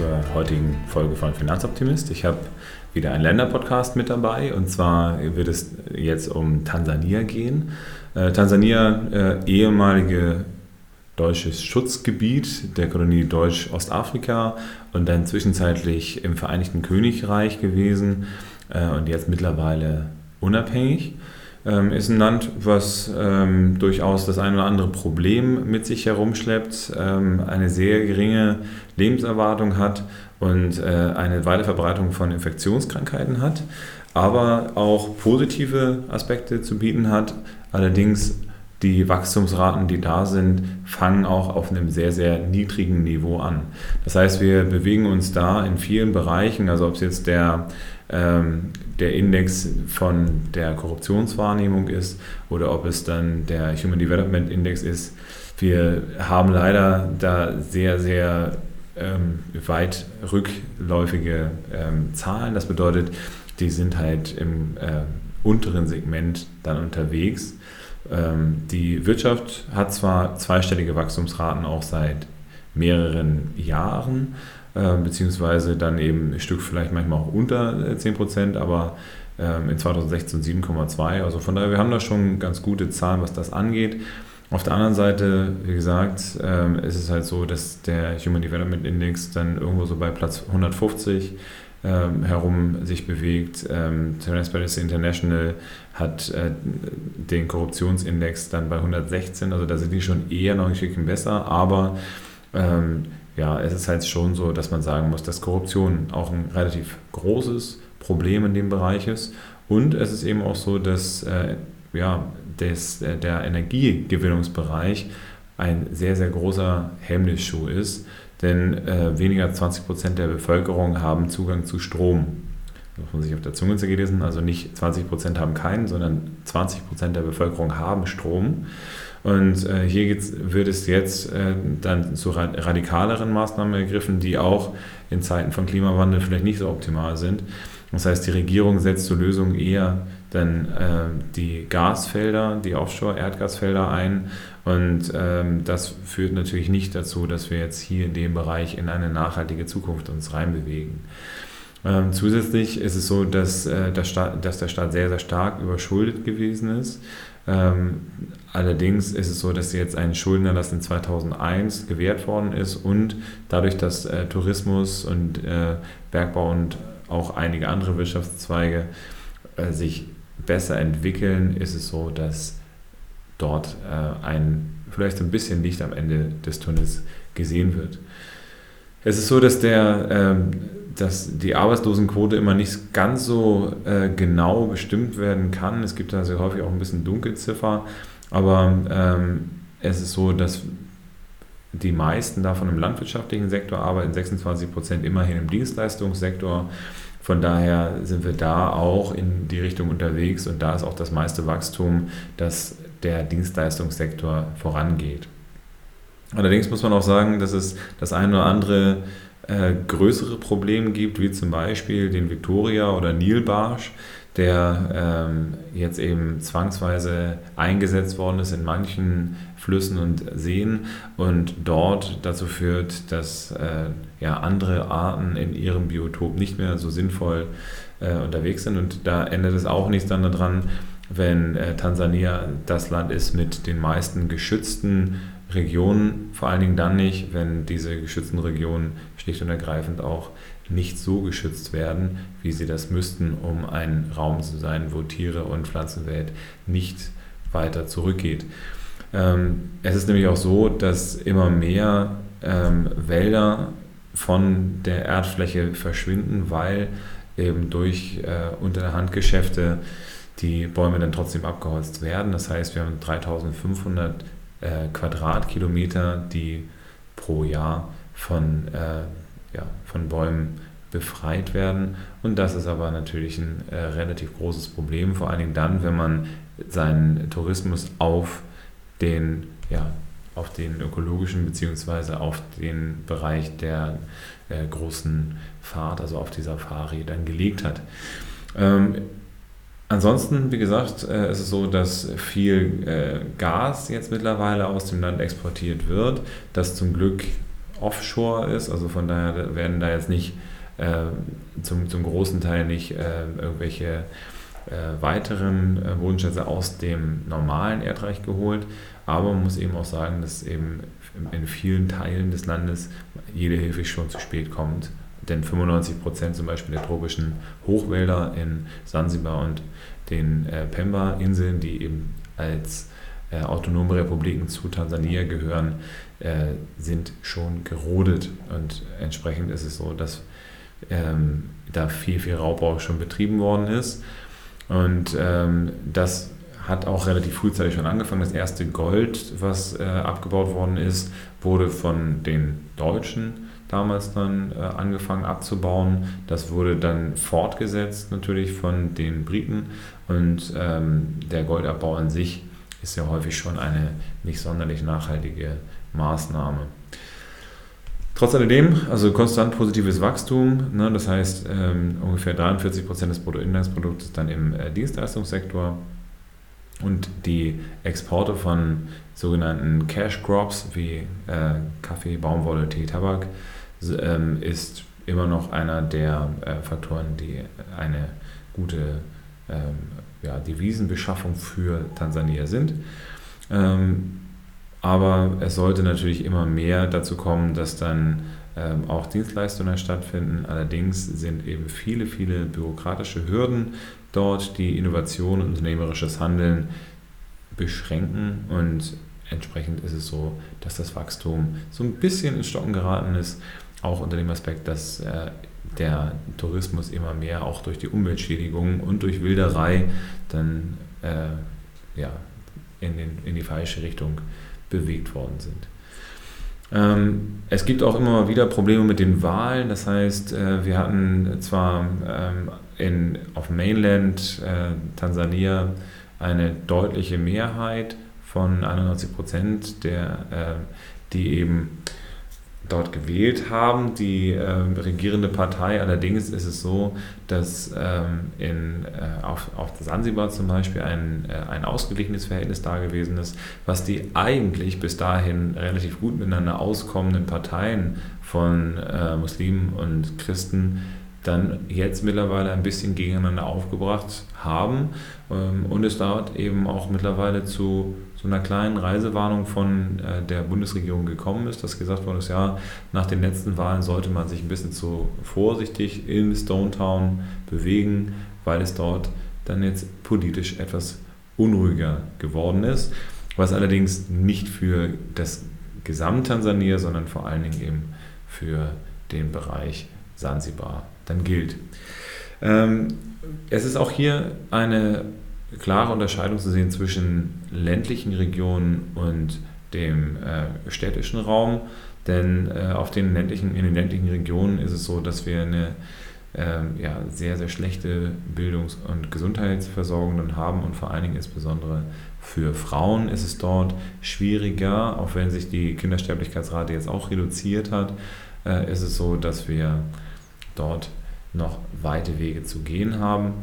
zur heutigen Folge von Finanzoptimist. Ich habe wieder einen Länderpodcast mit dabei und zwar wird es jetzt um Tansania gehen. Äh, Tansania, äh, ehemalige deutsches Schutzgebiet der Kolonie Deutsch-Ostafrika und dann zwischenzeitlich im Vereinigten Königreich gewesen äh, und jetzt mittlerweile unabhängig. Ähm, ist ein Land, was ähm, durchaus das ein oder andere Problem mit sich herumschleppt, ähm, eine sehr geringe Lebenserwartung hat und äh, eine Weiterverbreitung von Infektionskrankheiten hat, aber auch positive Aspekte zu bieten hat. Allerdings die Wachstumsraten, die da sind, fangen auch auf einem sehr, sehr niedrigen Niveau an. Das heißt, wir bewegen uns da in vielen Bereichen, also ob es jetzt der, ähm, der Index von der Korruptionswahrnehmung ist oder ob es dann der Human Development Index ist. Wir haben leider da sehr, sehr ähm, weit rückläufige ähm, Zahlen. Das bedeutet, die sind halt im äh, unteren Segment dann unterwegs. Ähm, die Wirtschaft hat zwar zweistellige Wachstumsraten auch seit mehreren Jahren, äh, beziehungsweise dann eben ein Stück vielleicht manchmal auch unter 10 Prozent, aber ähm, in 2016 7,2. Also von daher, wir haben da schon ganz gute Zahlen, was das angeht. Auf der anderen Seite, wie gesagt, ähm, ist es halt so, dass der Human Development Index dann irgendwo so bei Platz 150 ähm, herum sich bewegt. Ähm, Transparency International hat äh, den Korruptionsindex dann bei 116, also da sind die schon eher noch ein Stückchen besser, aber ähm, ja, es ist halt schon so, dass man sagen muss, dass Korruption auch ein relativ großes Problem in dem Bereich ist. Und es ist eben auch so, dass äh, ja, des, äh, der Energiegewinnungsbereich ein sehr, sehr großer Hemmnisschuh ist denn äh, weniger als 20 Prozent der Bevölkerung haben Zugang zu Strom. Das muss man sich auf der Zunge zergehen Also nicht 20 Prozent haben keinen, sondern 20 Prozent der Bevölkerung haben Strom. Und äh, hier wird es jetzt äh, dann zu radikaleren Maßnahmen ergriffen, die auch in Zeiten von Klimawandel vielleicht nicht so optimal sind. Das heißt, die Regierung setzt zur Lösung eher dann äh, die Gasfelder, die Offshore-Erdgasfelder ein. Und ähm, das führt natürlich nicht dazu, dass wir jetzt hier in dem Bereich in eine nachhaltige Zukunft uns reinbewegen. Ähm, zusätzlich ist es so, dass, äh, der Staat, dass der Staat sehr, sehr stark überschuldet gewesen ist. Ähm, allerdings ist es so, dass jetzt ein Schuldenerlass in 2001 gewährt worden ist und dadurch, dass äh, Tourismus und äh, Bergbau und auch einige andere Wirtschaftszweige äh, sich besser entwickeln, ist es so, dass dort äh, ein vielleicht ein bisschen Licht am Ende des Tunnels gesehen wird. Es ist so, dass, der, ähm, dass die Arbeitslosenquote immer nicht ganz so äh, genau bestimmt werden kann. Es gibt da sehr häufig auch ein bisschen Dunkelziffer, aber ähm, es ist so, dass die meisten davon im landwirtschaftlichen Sektor arbeiten, 26 Prozent immerhin im Dienstleistungssektor. Von daher sind wir da auch in die Richtung unterwegs und da ist auch das meiste Wachstum, dass der Dienstleistungssektor vorangeht. Allerdings muss man auch sagen, dass es das eine oder andere äh, größere Problem gibt, wie zum Beispiel den Victoria oder Nilbarsch, der ähm, jetzt eben zwangsweise eingesetzt worden ist in manchen Flüssen und Seen und dort dazu führt, dass äh, ja, andere Arten in ihrem Biotop nicht mehr so sinnvoll äh, unterwegs sind. Und da endet es auch nicht dann daran, wenn äh, Tansania das Land ist mit den meisten geschützten Regionen, vor allen Dingen dann nicht, wenn diese geschützten Regionen schlicht und ergreifend auch nicht so geschützt werden, wie sie das müssten, um ein Raum zu sein, wo Tiere und Pflanzenwelt nicht weiter zurückgeht. Ähm, es ist nämlich auch so, dass immer mehr ähm, Wälder von der Erdfläche verschwinden, weil eben durch äh, unter der Hand Geschäfte die Bäume dann trotzdem abgeholzt werden. Das heißt, wir haben 3500 äh, Quadratkilometer, die pro Jahr von äh, ja, von Bäumen befreit werden. Und das ist aber natürlich ein äh, relativ großes Problem, vor allen Dingen dann, wenn man seinen Tourismus auf den, ja, auf den ökologischen bzw. auf den Bereich der äh, großen Fahrt, also auf die Safari, dann gelegt hat. Ähm, ansonsten, wie gesagt, äh, ist es so, dass viel äh, Gas jetzt mittlerweile aus dem Land exportiert wird, das zum Glück offshore ist, also von daher werden da jetzt nicht äh, zum, zum großen Teil nicht äh, irgendwelche äh, weiteren äh, Bodenschätze aus dem normalen Erdreich geholt, aber man muss eben auch sagen, dass eben in vielen Teilen des Landes jede Hilfe schon zu spät kommt. Denn 95 Prozent zum Beispiel der tropischen Hochwälder in Sansibar und den äh, Pemba-Inseln, die eben als äh, autonome Republiken zu Tansania gehören, äh, sind schon gerodet. Und entsprechend ist es so, dass ähm, da viel, viel Raubbau schon betrieben worden ist. Und ähm, das hat auch relativ frühzeitig schon angefangen. Das erste Gold, was äh, abgebaut worden ist, wurde von den Deutschen damals dann äh, angefangen abzubauen. Das wurde dann fortgesetzt natürlich von den Briten und ähm, der Goldabbau an sich ist ja häufig schon eine nicht sonderlich nachhaltige Maßnahme. Trotz alledem, also konstant positives Wachstum, ne, das heißt ähm, ungefähr 43 Prozent des Bruttoinlandsproduktes dann im äh, Dienstleistungssektor und die Exporte von sogenannten Cash Crops wie äh, Kaffee, Baumwolle, Tee, Tabak ähm, ist immer noch einer der äh, Faktoren, die eine gute ähm, ja, Devisenbeschaffung für Tansania sind. Ähm, aber es sollte natürlich immer mehr dazu kommen, dass dann ähm, auch Dienstleistungen stattfinden. Allerdings sind eben viele, viele bürokratische Hürden dort, die Innovation und unternehmerisches Handeln beschränken. Und entsprechend ist es so, dass das Wachstum so ein bisschen ins Stocken geraten ist, auch unter dem Aspekt, dass äh, der Tourismus immer mehr auch durch die Umweltschädigungen und durch Wilderei dann äh, ja, in, den, in die falsche Richtung bewegt worden sind. Ähm, es gibt auch immer wieder Probleme mit den Wahlen. Das heißt, äh, wir hatten zwar ähm, in, auf Mainland äh, Tansania eine deutliche Mehrheit von 91 Prozent, der, äh, die eben dort gewählt haben. Die äh, regierende Partei allerdings ist es so, dass ähm, in, äh, auf, auf Sansibar zum Beispiel ein, äh, ein ausgeglichenes Verhältnis da gewesen ist, was die eigentlich bis dahin relativ gut miteinander auskommenden Parteien von äh, Muslimen und Christen dann jetzt mittlerweile ein bisschen gegeneinander aufgebracht haben ähm, und es dort eben auch mittlerweile zu so einer kleinen Reisewarnung von äh, der Bundesregierung gekommen ist, dass gesagt worden ist, ja, nach den letzten Wahlen sollte man sich ein bisschen zu vorsichtig in Stonetown bewegen, weil es dort dann jetzt politisch etwas unruhiger geworden ist, was allerdings nicht für das Gesamt-Tansania, sondern vor allen Dingen eben für den Bereich Sansibar dann gilt. Ähm, es ist auch hier eine klare Unterscheidung zu sehen zwischen ländlichen Regionen und dem äh, städtischen Raum. Denn äh, auf den ländlichen, in den ländlichen Regionen ist es so, dass wir eine äh, ja, sehr, sehr schlechte Bildungs- und Gesundheitsversorgung dann haben. Und vor allen Dingen insbesondere für Frauen ist es dort schwieriger, auch wenn sich die Kindersterblichkeitsrate jetzt auch reduziert hat, äh, ist es so, dass wir dort noch weite Wege zu gehen haben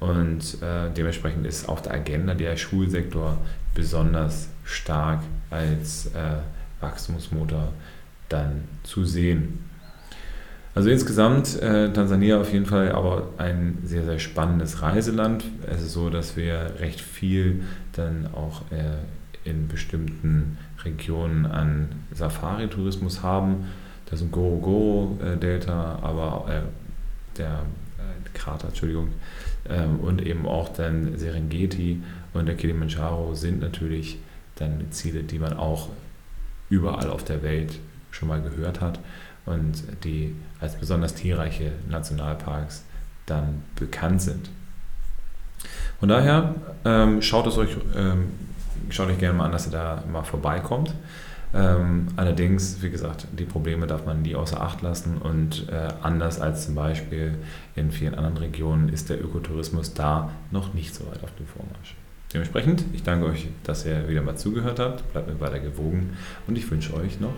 und äh, dementsprechend ist auf der Agenda der Schulsektor besonders stark als äh, Wachstumsmotor dann zu sehen. Also insgesamt äh, Tansania auf jeden Fall aber ein sehr, sehr spannendes Reiseland. Es ist so, dass wir recht viel dann auch äh, in bestimmten Regionen an Safari-Tourismus haben. Das Gorogoro-Delta, aber äh, der Krater, Entschuldigung, ähm, und eben auch dann Serengeti und der Kilimanjaro sind natürlich dann Ziele, die man auch überall auf der Welt schon mal gehört hat und die als besonders tierreiche Nationalparks dann bekannt sind. Von daher ähm, schaut es euch, ähm, schaut euch gerne mal an, dass ihr da mal vorbeikommt. Ähm, allerdings, wie gesagt, die Probleme darf man nie außer Acht lassen und äh, anders als zum Beispiel in vielen anderen Regionen ist der Ökotourismus da noch nicht so weit auf dem Vormarsch. Dementsprechend, ich danke euch, dass ihr wieder mal zugehört habt, bleibt mir weiter gewogen und ich wünsche euch noch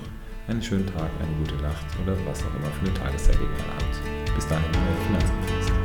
einen schönen Tag, eine gute Nacht oder was auch immer für eine Tageszeit ihr habt. Bis dahin, euer Finanzminister.